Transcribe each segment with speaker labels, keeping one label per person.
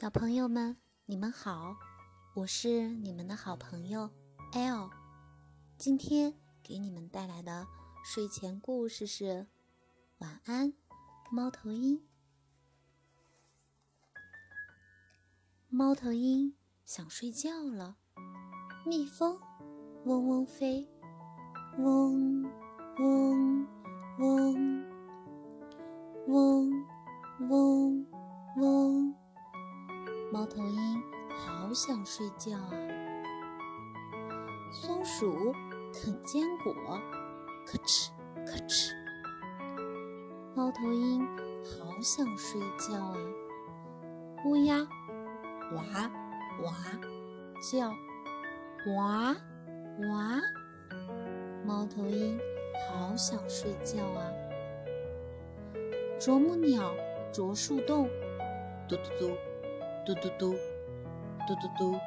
Speaker 1: 小朋友们，你们好，我是你们的好朋友 L。今天给你们带来的睡前故事是《晚安，猫头鹰》。猫头鹰想睡觉了，蜜蜂嗡嗡飞，嗡猫头鹰好想睡觉啊！松鼠啃坚果，咔哧咔哧。猫头鹰好想睡觉啊！乌鸦哇哇叫，哇哇。猫头鹰好想睡觉啊！啄木鸟啄树洞，嘟嘟嘟。嘟嘟嘟，嘟嘟嘟，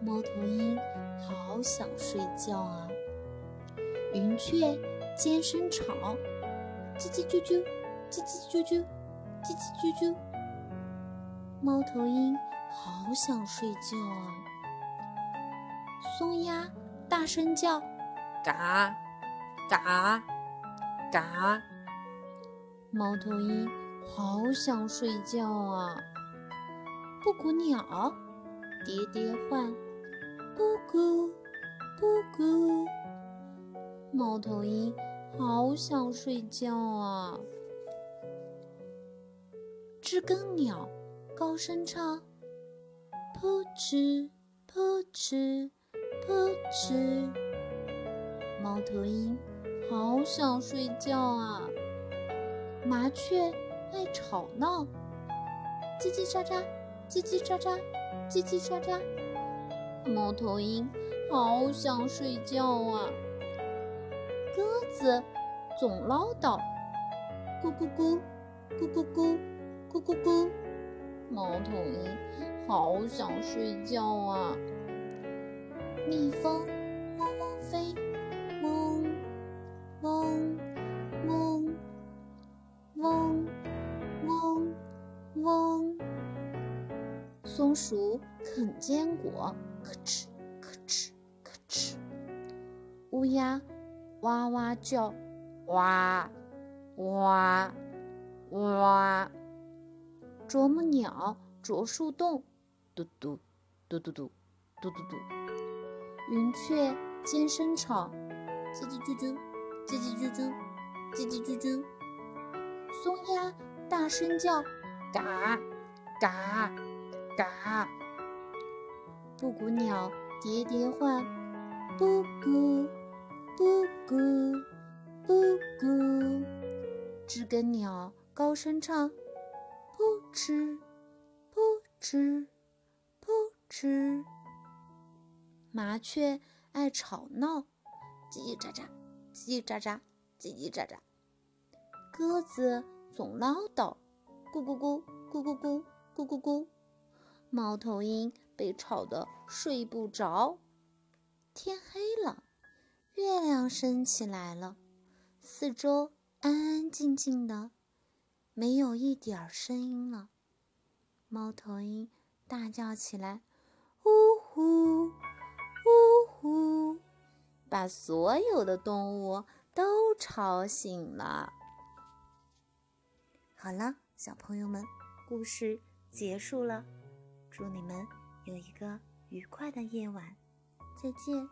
Speaker 1: 猫头鹰好想睡觉啊！云雀尖声吵，叽叽啾啾，叽叽啾啾，叽叽啾啾。猫头鹰好想睡觉啊！松鸦大声叫，嘎嘎嘎。猫头鹰好想睡觉啊！布谷鸟叠叠唤，布谷布谷。猫头鹰好想睡觉啊！知更鸟高声唱，扑哧扑哧扑哧。猫头鹰好想睡觉啊！麻雀爱吵闹，叽叽喳喳。叽叽喳喳，叽叽喳喳，猫头鹰好想睡觉啊！鸽子总唠叨，咕咕咕，咕咕咕，咕咕咕。猫头鹰好想睡觉啊！蜜蜂嗡嗡飞，松鼠啃坚果，咔哧咔哧咔哧。乌鸦哇哇叫，哇哇哇。啄木鸟啄树洞，嘟嘟嘟嘟嘟嘟嘟嘟。云雀尖声吵，叽叽啾啾，叽叽啾啾，叽叽啾啾。松鸦大声叫，嘎嘎。嘎，布谷鸟喋喋唤，布谷布谷布谷；知更鸟高声唱，扑哧扑哧扑哧；麻雀爱吵闹，叽叽喳喳叽叽喳喳叽叽喳喳；鸽子总唠叨，咕咕咕咕咕咕咕咕咕。猫头鹰被吵得睡不着。天黑了，月亮升起来了，四周安安静静的，没有一点声音了。猫头鹰大叫起来：“呜呼，呜呼！”把所有的动物都吵醒了。好了，小朋友们，故事结束了。祝你们有一个愉快的夜晚，再见。